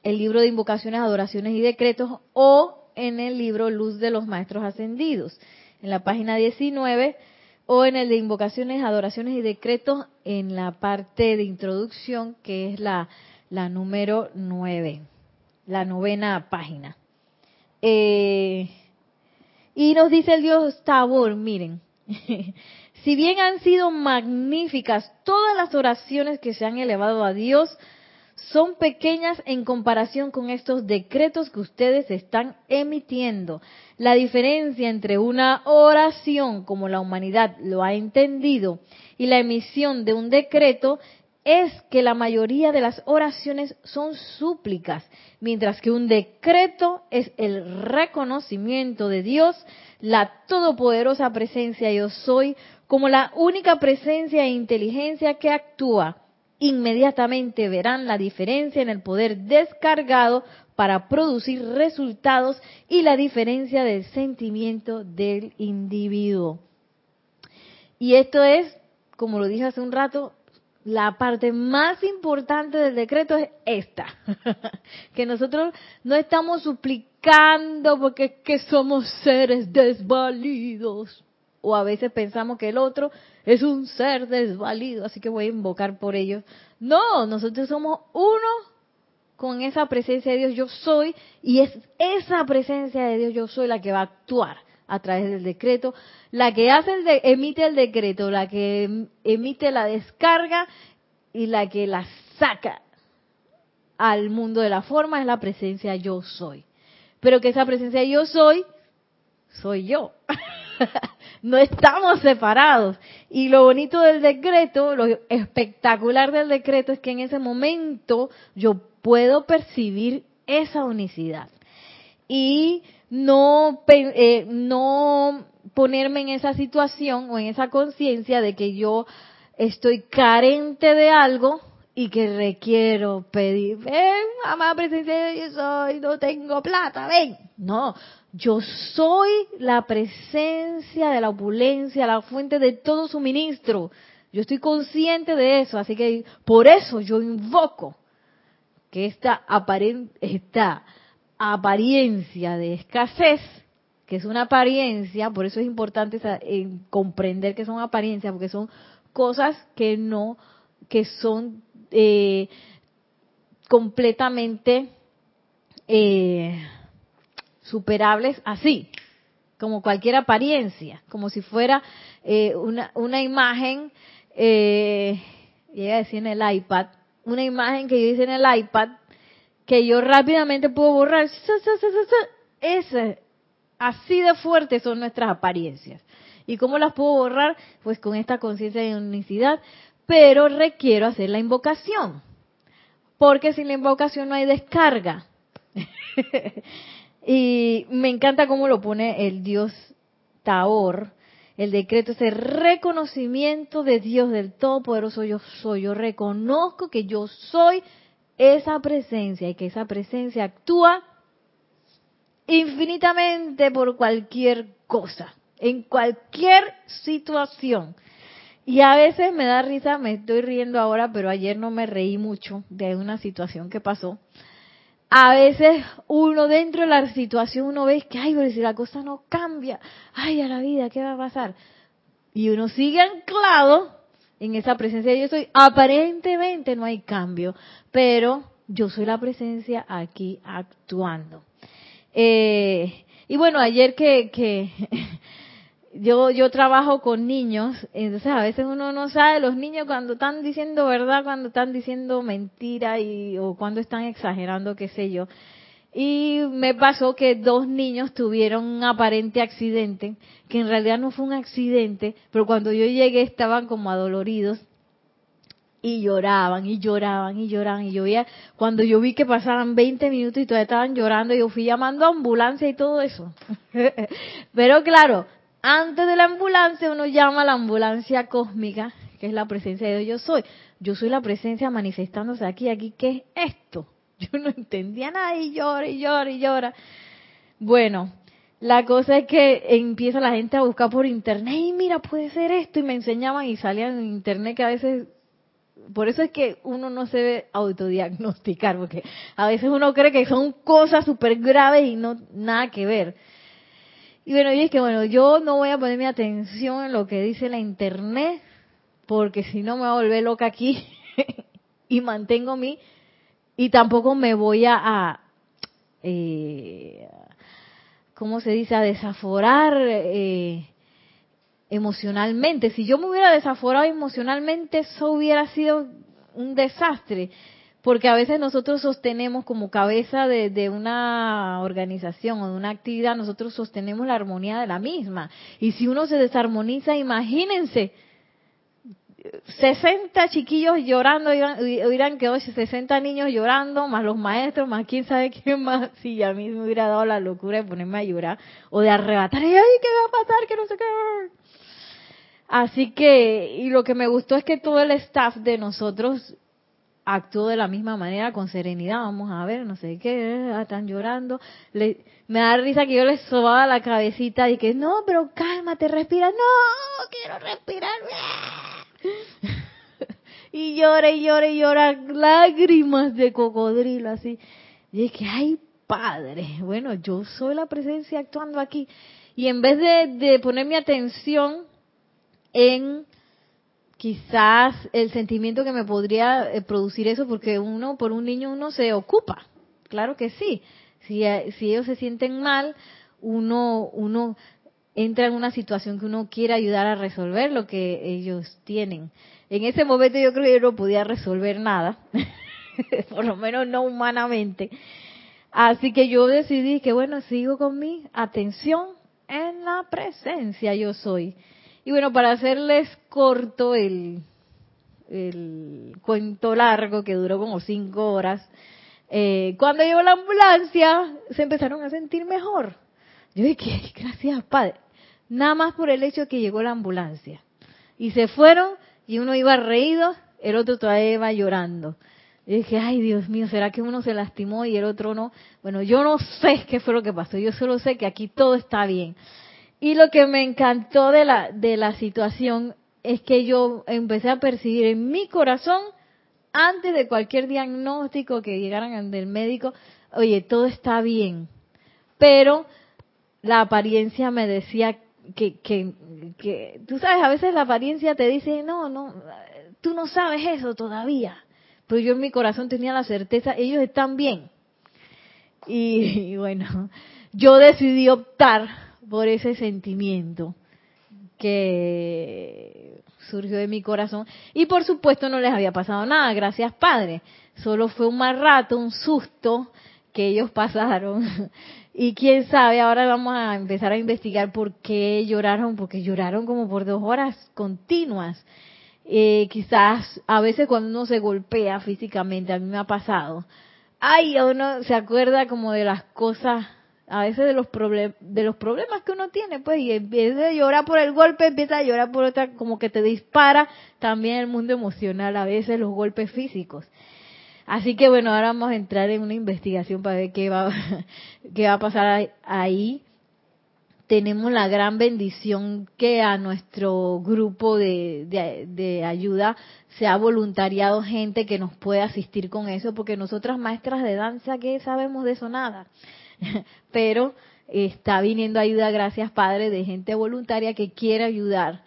[SPEAKER 1] el libro de invocaciones, adoraciones y decretos o en el libro Luz de los Maestros Ascendidos, en la página 19 o en el de invocaciones, adoraciones y decretos en la parte de introducción que es la la número 9, la novena página. Eh, y nos dice el Dios Tabor, miren, si bien han sido magníficas todas las oraciones que se han elevado a Dios, son pequeñas en comparación con estos decretos que ustedes están emitiendo. La diferencia entre una oración, como la humanidad lo ha entendido, y la emisión de un decreto es que la mayoría de las oraciones son súplicas, mientras que un decreto es el reconocimiento de Dios, la todopoderosa presencia yo soy, como la única presencia e inteligencia que actúa. Inmediatamente verán la diferencia en el poder descargado para producir resultados y la diferencia del sentimiento del individuo. Y esto es, como lo dije hace un rato, la parte más importante del decreto es esta, que nosotros no estamos suplicando porque que somos seres desvalidos, o a veces pensamos que el otro es un ser desvalido, así que voy a invocar por ellos. No, nosotros somos uno con esa presencia de Dios yo soy, y es esa presencia de Dios yo soy la que va a actuar a través del decreto, la que hace el emite el decreto, la que em, emite la descarga y la que la saca al mundo de la forma es la presencia yo soy. Pero que esa presencia yo soy, soy yo. no estamos separados. Y lo bonito del decreto, lo espectacular del decreto es que en ese momento yo puedo percibir esa unicidad. Y no, eh, no ponerme en esa situación o en esa conciencia de que yo estoy carente de algo y que requiero pedir, ven, amada presencia yo soy, no tengo plata, ven. No, yo soy la presencia de la opulencia, la fuente de todo suministro. Yo estoy consciente de eso, así que por eso yo invoco que esta, esta apariencia de escasez, que es una apariencia, por eso es importante comprender que son apariencias, porque son cosas que no, que son eh, completamente eh, superables así, como cualquier apariencia, como si fuera eh, una, una imagen, eh, llega a decir en el iPad, una imagen que yo hice en el iPad que yo rápidamente puedo borrar. Ese, así de fuertes son nuestras apariencias. ¿Y cómo las puedo borrar? Pues con esta conciencia de unicidad, pero requiero hacer la invocación. Porque sin la invocación no hay descarga. y me encanta cómo lo pone el dios Taor. El decreto es el reconocimiento de Dios del Todopoderoso yo soy. Yo reconozco que yo soy esa presencia y que esa presencia actúa infinitamente por cualquier cosa, en cualquier situación. Y a veces me da risa, me estoy riendo ahora, pero ayer no me reí mucho de una situación que pasó. A veces uno dentro de la situación uno ve que, ay, pero si la cosa no cambia, ay, a la vida, ¿qué va a pasar? Y uno sigue anclado en esa presencia yo soy. Aparentemente no hay cambio, pero yo soy la presencia aquí actuando. Eh, y bueno, ayer que, que yo, yo trabajo con niños, entonces a veces uno no sabe los niños cuando están diciendo verdad, cuando están diciendo mentira y, o cuando están exagerando, qué sé yo. Y me pasó que dos niños tuvieron un aparente accidente, que en realidad no fue un accidente, pero cuando yo llegué estaban como adoloridos y lloraban y lloraban y lloraban y yo veía, cuando yo vi que pasaban 20 minutos y todavía estaban llorando, yo fui llamando a ambulancia y todo eso. Pero claro, antes de la ambulancia uno llama a la ambulancia cósmica, que es la presencia de Dios yo soy. Yo soy la presencia manifestándose aquí, aquí, ¿qué es esto? Yo no entendía nada y llora y llora y llora. Bueno, la cosa es que empieza la gente a buscar por internet y mira, puede ser esto y me enseñaban y salían en internet que a veces por eso es que uno no se debe autodiagnosticar, porque a veces uno cree que son cosas súper graves y no nada que ver. Y bueno, y es que bueno, yo no voy a poner mi atención en lo que dice la internet, porque si no me voy a volver loca aquí y mantengo mi, y tampoco me voy a, eh, ¿cómo se dice?, a desaforar eh, emocionalmente. Si yo me hubiera desaforado emocionalmente, eso hubiera sido un desastre, porque a veces nosotros sostenemos como cabeza de, una organización o de una actividad, nosotros sostenemos la armonía de la misma. Y si uno se desarmoniza, imagínense, 60 chiquillos llorando, oirán que hoy 60 niños llorando, más los maestros, más quién sabe quién más, si a mí me hubiera dado la locura de ponerme a llorar o de arrebatar, ay, ¿qué va a pasar? Que no sé qué. Así que, y lo que me gustó es que todo el staff de nosotros actuó de la misma manera, con serenidad, vamos a ver, no sé qué, ah, están llorando. Le, me da risa que yo les sobaba la cabecita y que, no, pero cálmate, respira, no, quiero respirar. y llora y llora y llora, lágrimas de cocodrilo, así. Y es que, ay, padre, bueno, yo soy la presencia actuando aquí. Y en vez de, de poner mi atención en quizás el sentimiento que me podría eh, producir eso, porque uno, por un niño, uno se ocupa. Claro que sí. Si, eh, si ellos se sienten mal, uno, uno entra en una situación que uno quiere ayudar a resolver lo que ellos tienen. En ese momento yo creo que yo no podía resolver nada, por lo menos no humanamente. Así que yo decidí que bueno, sigo con mi atención en la presencia yo soy. Y bueno, para hacerles corto el, el cuento largo que duró como cinco horas, eh, cuando llegó la ambulancia se empezaron a sentir mejor. Yo dije, gracias Padre, nada más por el hecho que llegó la ambulancia. Y se fueron y uno iba reído, el otro todavía iba llorando. Y dije, ay Dios mío, ¿será que uno se lastimó y el otro no? Bueno, yo no sé qué fue lo que pasó, yo solo sé que aquí todo está bien. Y lo que me encantó de la, de la situación es que yo empecé a percibir en mi corazón, antes de cualquier diagnóstico que llegaran del médico, oye, todo está bien. Pero la apariencia me decía que, que, que, tú sabes, a veces la apariencia te dice, no, no, tú no sabes eso todavía. Pero yo en mi corazón tenía la certeza, ellos están bien. Y, y bueno, yo decidí optar por ese sentimiento que surgió de mi corazón. Y por supuesto no les había pasado nada, gracias Padre. Solo fue un mal rato, un susto que ellos pasaron. Y quién sabe, ahora vamos a empezar a investigar por qué lloraron, porque lloraron como por dos horas continuas. Eh, quizás a veces cuando uno se golpea físicamente, a mí me ha pasado, ay, uno se acuerda como de las cosas a veces de los, de los problemas que uno tiene, pues, y vez de llorar por el golpe, empieza a llorar por otra, como que te dispara también el mundo emocional, a veces los golpes físicos. Así que bueno, ahora vamos a entrar en una investigación para ver qué va, qué va a pasar ahí. Tenemos la gran bendición que a nuestro grupo de, de, de ayuda se ha voluntariado gente que nos puede asistir con eso, porque nosotras maestras de danza, ¿qué sabemos de eso? Nada. pero está viniendo ayuda, gracias Padre, de gente voluntaria que quiere ayudar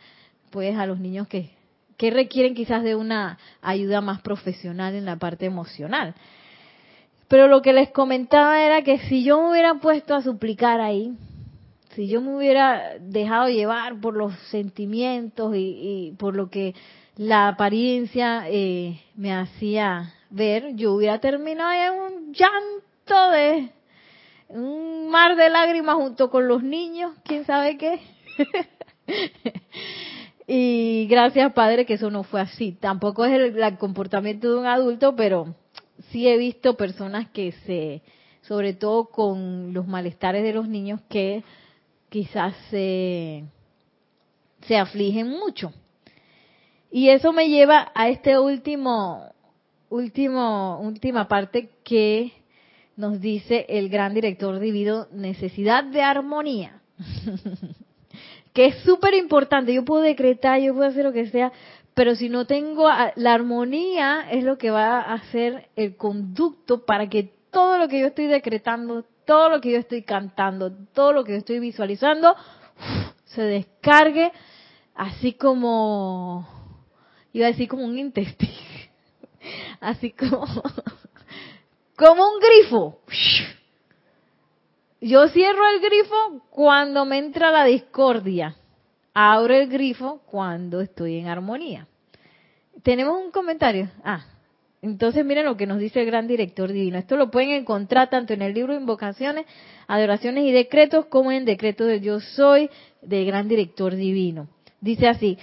[SPEAKER 1] pues a los niños que, que requieren quizás de una ayuda más profesional en la parte emocional. Pero lo que les comentaba era que si yo me hubiera puesto a suplicar ahí, si yo me hubiera dejado llevar por los sentimientos y, por lo que la apariencia eh, me hacía ver, yo hubiera terminado en un llanto de un mar de lágrimas junto con los niños, quién sabe qué. y gracias Padre que eso no fue así. Tampoco es el, comportamiento de un adulto, pero sí he visto personas que se, sobre todo con los malestares de los niños, que quizás se, se afligen mucho. Y eso me lleva a este último, último, última parte que nos dice el gran director divino, necesidad de armonía. que es súper importante. Yo puedo decretar, yo puedo hacer lo que sea, pero si no tengo la armonía, es lo que va a hacer el conducto para que todo lo que yo estoy decretando, todo lo que yo estoy cantando, todo lo que yo estoy visualizando, se descargue así como, iba a decir como un intestino, así como como un grifo. Yo cierro el grifo cuando me entra la discordia. Abro el grifo cuando estoy en armonía. ¿Tenemos un comentario? Ah, entonces miren lo que nos dice el gran director divino. Esto lo pueden encontrar tanto en el libro de invocaciones, adoraciones y decretos como en decreto de yo soy del gran director divino. Dice así,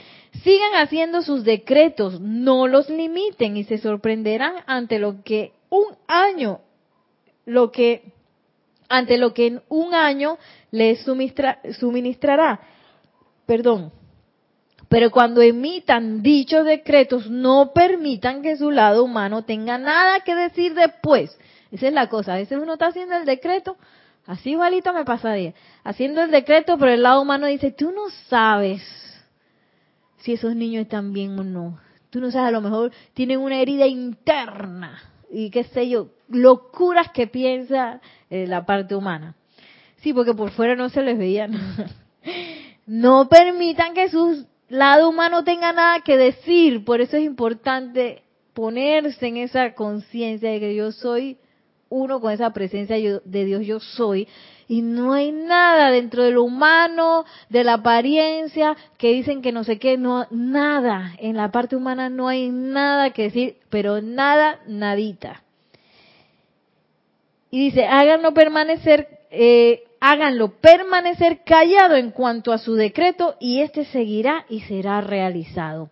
[SPEAKER 1] sigan haciendo sus decretos, no los limiten y se sorprenderán ante lo que un año lo que ante lo que en un año les suministrará. Perdón. Pero cuando emitan dichos decretos, no permitan que su lado humano tenga nada que decir después. Esa es la cosa. A veces uno está haciendo el decreto, así igualito me pasaría, haciendo el decreto, pero el lado humano dice, tú no sabes si esos niños están bien o no. Tú no sabes, a lo mejor tienen una herida interna y qué sé yo, locuras que piensa eh, la parte humana. Sí, porque por fuera no se les veía nada. No permitan que su lado humano tenga nada que decir, por eso es importante ponerse en esa conciencia de que yo soy uno con esa presencia de Dios, yo soy, y no hay nada dentro de lo humano, de la apariencia, que dicen que no sé qué, no, nada, en la parte humana no hay nada que decir, pero nada, nadita. Y dice, háganlo permanecer, eh, háganlo permanecer callado en cuanto a su decreto y éste seguirá y será realizado.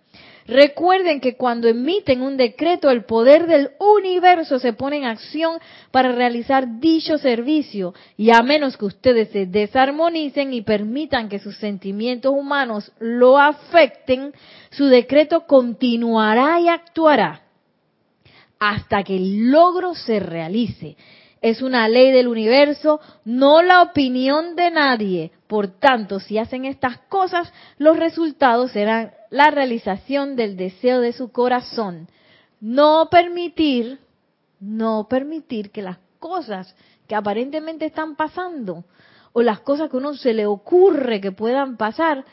[SPEAKER 1] Recuerden que cuando emiten un decreto, el poder del universo se pone en acción para realizar dicho servicio. Y a menos que ustedes se desarmonicen y permitan que sus sentimientos humanos lo afecten, su decreto continuará y actuará hasta que el logro se realice. Es una ley del universo, no la opinión de nadie. Por tanto, si hacen estas cosas, los resultados serán la realización del deseo de su corazón. No permitir, no permitir que las cosas que aparentemente están pasando o las cosas que a uno se le ocurre que puedan pasar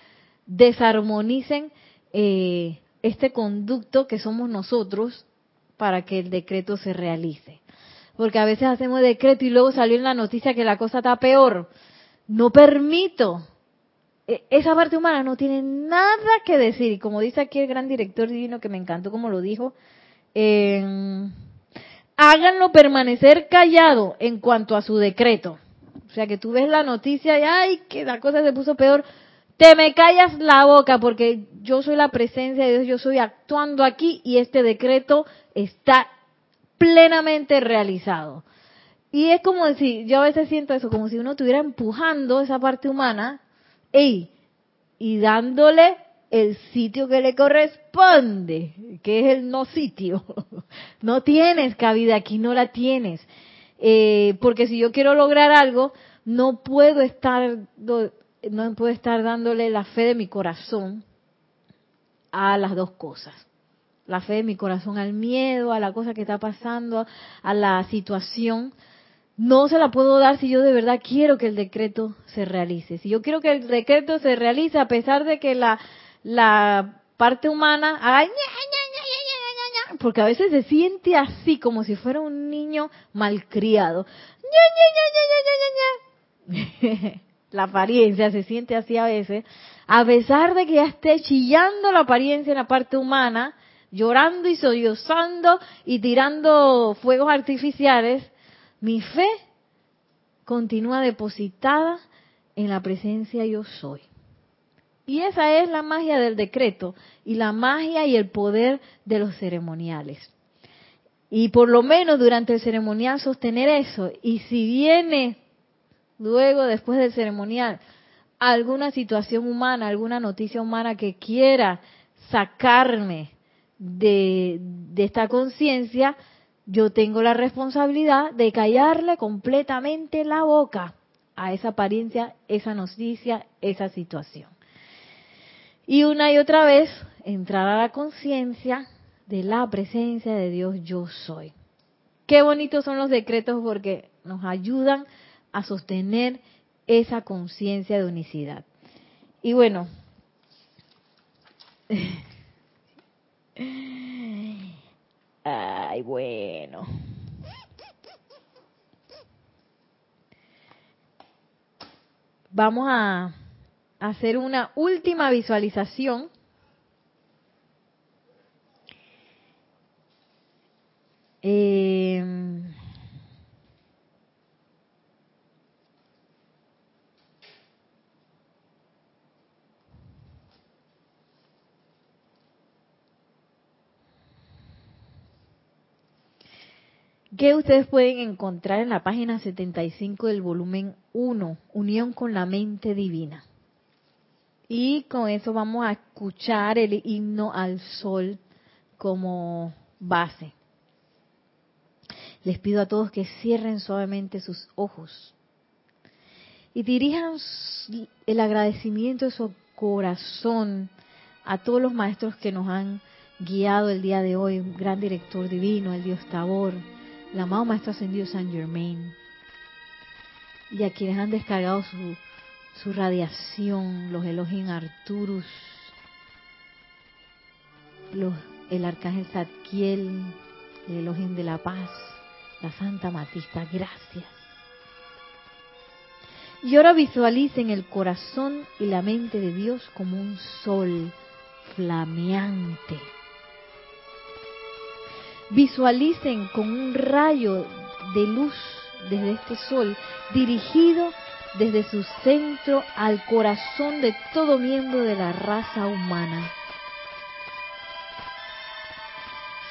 [SPEAKER 1] desarmonicen eh, este conducto que somos nosotros para que el decreto se realice. Porque a veces hacemos decreto y luego salió en la noticia que la cosa está peor. No permito esa parte humana no tiene nada que decir. Y como dice aquí el gran director divino, que me encantó como lo dijo, háganlo permanecer callado en cuanto a su decreto. O sea, que tú ves la noticia y, ay, que la cosa se puso peor. Te me callas la boca porque yo soy la presencia de Dios, yo soy actuando aquí y este decreto está plenamente realizado. Y es como decir, yo a veces siento eso, como si uno estuviera empujando esa parte humana y dándole el sitio que le corresponde, que es el no sitio. No tienes cabida aquí, no la tienes. Eh, porque si yo quiero lograr algo, no puedo estar, no puedo estar dándole la fe de mi corazón a las dos cosas. La fe de mi corazón al miedo, a la cosa que está pasando, a la situación no se la puedo dar si yo de verdad quiero que el decreto se realice. Si yo quiero que el decreto se realice a pesar de que la, la parte humana haga porque a veces se siente así como si fuera un niño malcriado. La apariencia se siente así a veces, a pesar de que ya esté chillando la apariencia en la parte humana, llorando y sollozando y tirando fuegos artificiales, mi fe continúa depositada en la presencia yo soy. Y esa es la magia del decreto y la magia y el poder de los ceremoniales. Y por lo menos durante el ceremonial sostener eso. Y si viene luego, después del ceremonial, alguna situación humana, alguna noticia humana que quiera sacarme de, de esta conciencia, yo tengo la responsabilidad de callarle completamente la boca a esa apariencia, esa noticia, esa situación. Y una y otra vez entrar a la conciencia de la presencia de Dios yo soy. Qué bonitos son los decretos porque nos ayudan a sostener esa conciencia de unicidad. Y bueno, Ay, bueno. Vamos a hacer una última visualización. Eh, que ustedes pueden encontrar en la página 75 del volumen 1, Unión con la Mente Divina. Y con eso vamos a escuchar el himno al sol como base. Les pido a todos que cierren suavemente sus ojos y dirijan el agradecimiento de su corazón a todos los maestros que nos han guiado el día de hoy, gran director divino, el Dios Tabor, el amado Maestro Ascendido San Germain, y a quienes han descargado su, su radiación, los Elohim Arturus, los, el Arcángel Zadkiel, el Elohim de la Paz, la Santa Matista, gracias. Y ahora visualicen el corazón y la mente de Dios como un sol flameante Visualicen con un rayo de luz desde este sol dirigido desde su centro al corazón de todo miembro de la raza humana.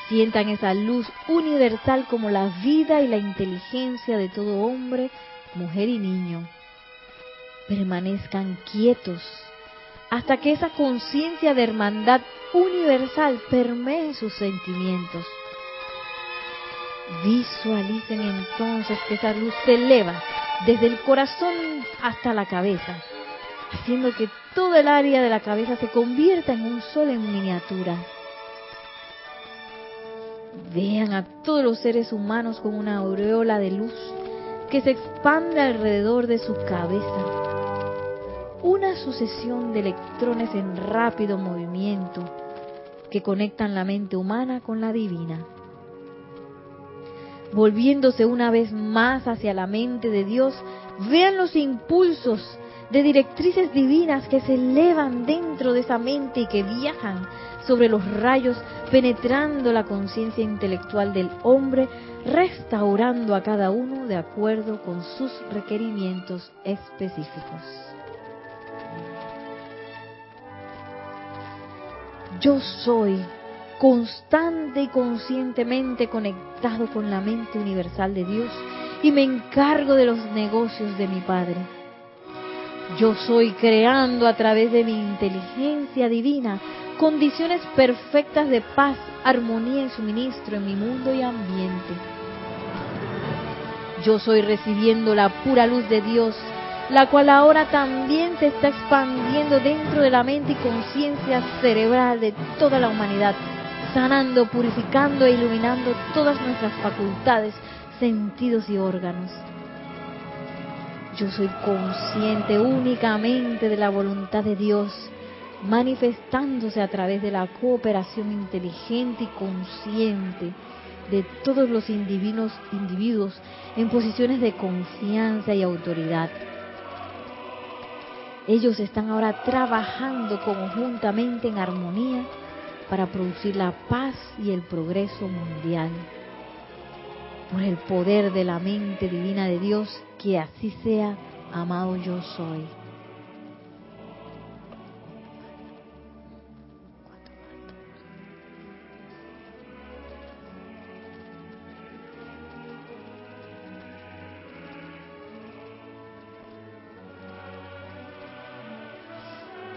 [SPEAKER 1] Sientan esa luz universal como la vida y la inteligencia de todo hombre, mujer y niño. Permanezcan quietos hasta que esa conciencia de hermandad universal permee sus sentimientos. Visualicen entonces que esa luz se eleva desde el corazón hasta la cabeza, haciendo que todo el área de la cabeza se convierta en un sol en miniatura. Vean a todos los seres humanos con una aureola de luz que se expande alrededor de su cabeza. Una sucesión de electrones en rápido movimiento que conectan la mente humana con la divina. Volviéndose una vez más hacia la mente de Dios, vean los impulsos de directrices divinas que se elevan dentro de esa mente y que viajan sobre los rayos, penetrando la conciencia intelectual del hombre, restaurando a cada uno de acuerdo con sus requerimientos específicos. Yo soy constante y conscientemente conectado con la mente universal de Dios y me encargo de los negocios de mi Padre. Yo soy creando a través de mi inteligencia divina condiciones perfectas de paz, armonía y suministro en mi mundo y ambiente. Yo soy recibiendo la pura luz de Dios, la cual ahora también se está expandiendo dentro de la mente y conciencia cerebral de toda la humanidad, sanando, purificando e iluminando todas nuestras facultades, sentidos y órganos. Yo soy consciente únicamente de la voluntad de Dios manifestándose a través de la cooperación inteligente y consciente de todos los individuos, individuos en posiciones de confianza y autoridad. Ellos están ahora trabajando conjuntamente en armonía para producir la paz y el progreso mundial. Por el poder de la mente divina de Dios, que así sea, amado yo soy.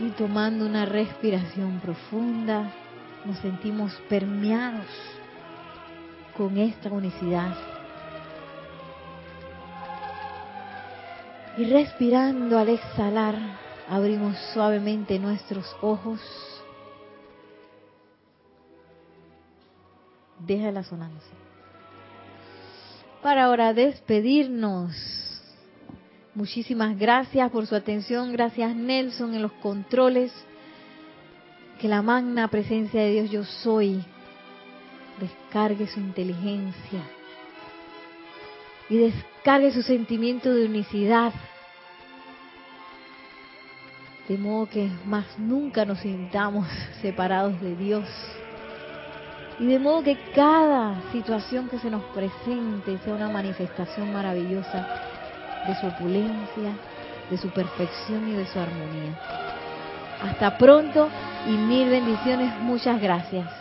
[SPEAKER 1] Y tomando una respiración profunda, nos sentimos permeados con esta unicidad. Y respirando al exhalar, abrimos suavemente nuestros ojos. Déjala sonándose. Para ahora despedirnos. Muchísimas gracias por su atención. Gracias Nelson en los controles. Que la magna presencia de Dios yo soy descargue su inteligencia y descargue su sentimiento de unicidad, de modo que más nunca nos sintamos separados de Dios. Y de modo que cada situación que se nos presente sea una manifestación maravillosa de su opulencia, de su perfección y de su armonía. Hasta pronto y mil bendiciones. Muchas gracias.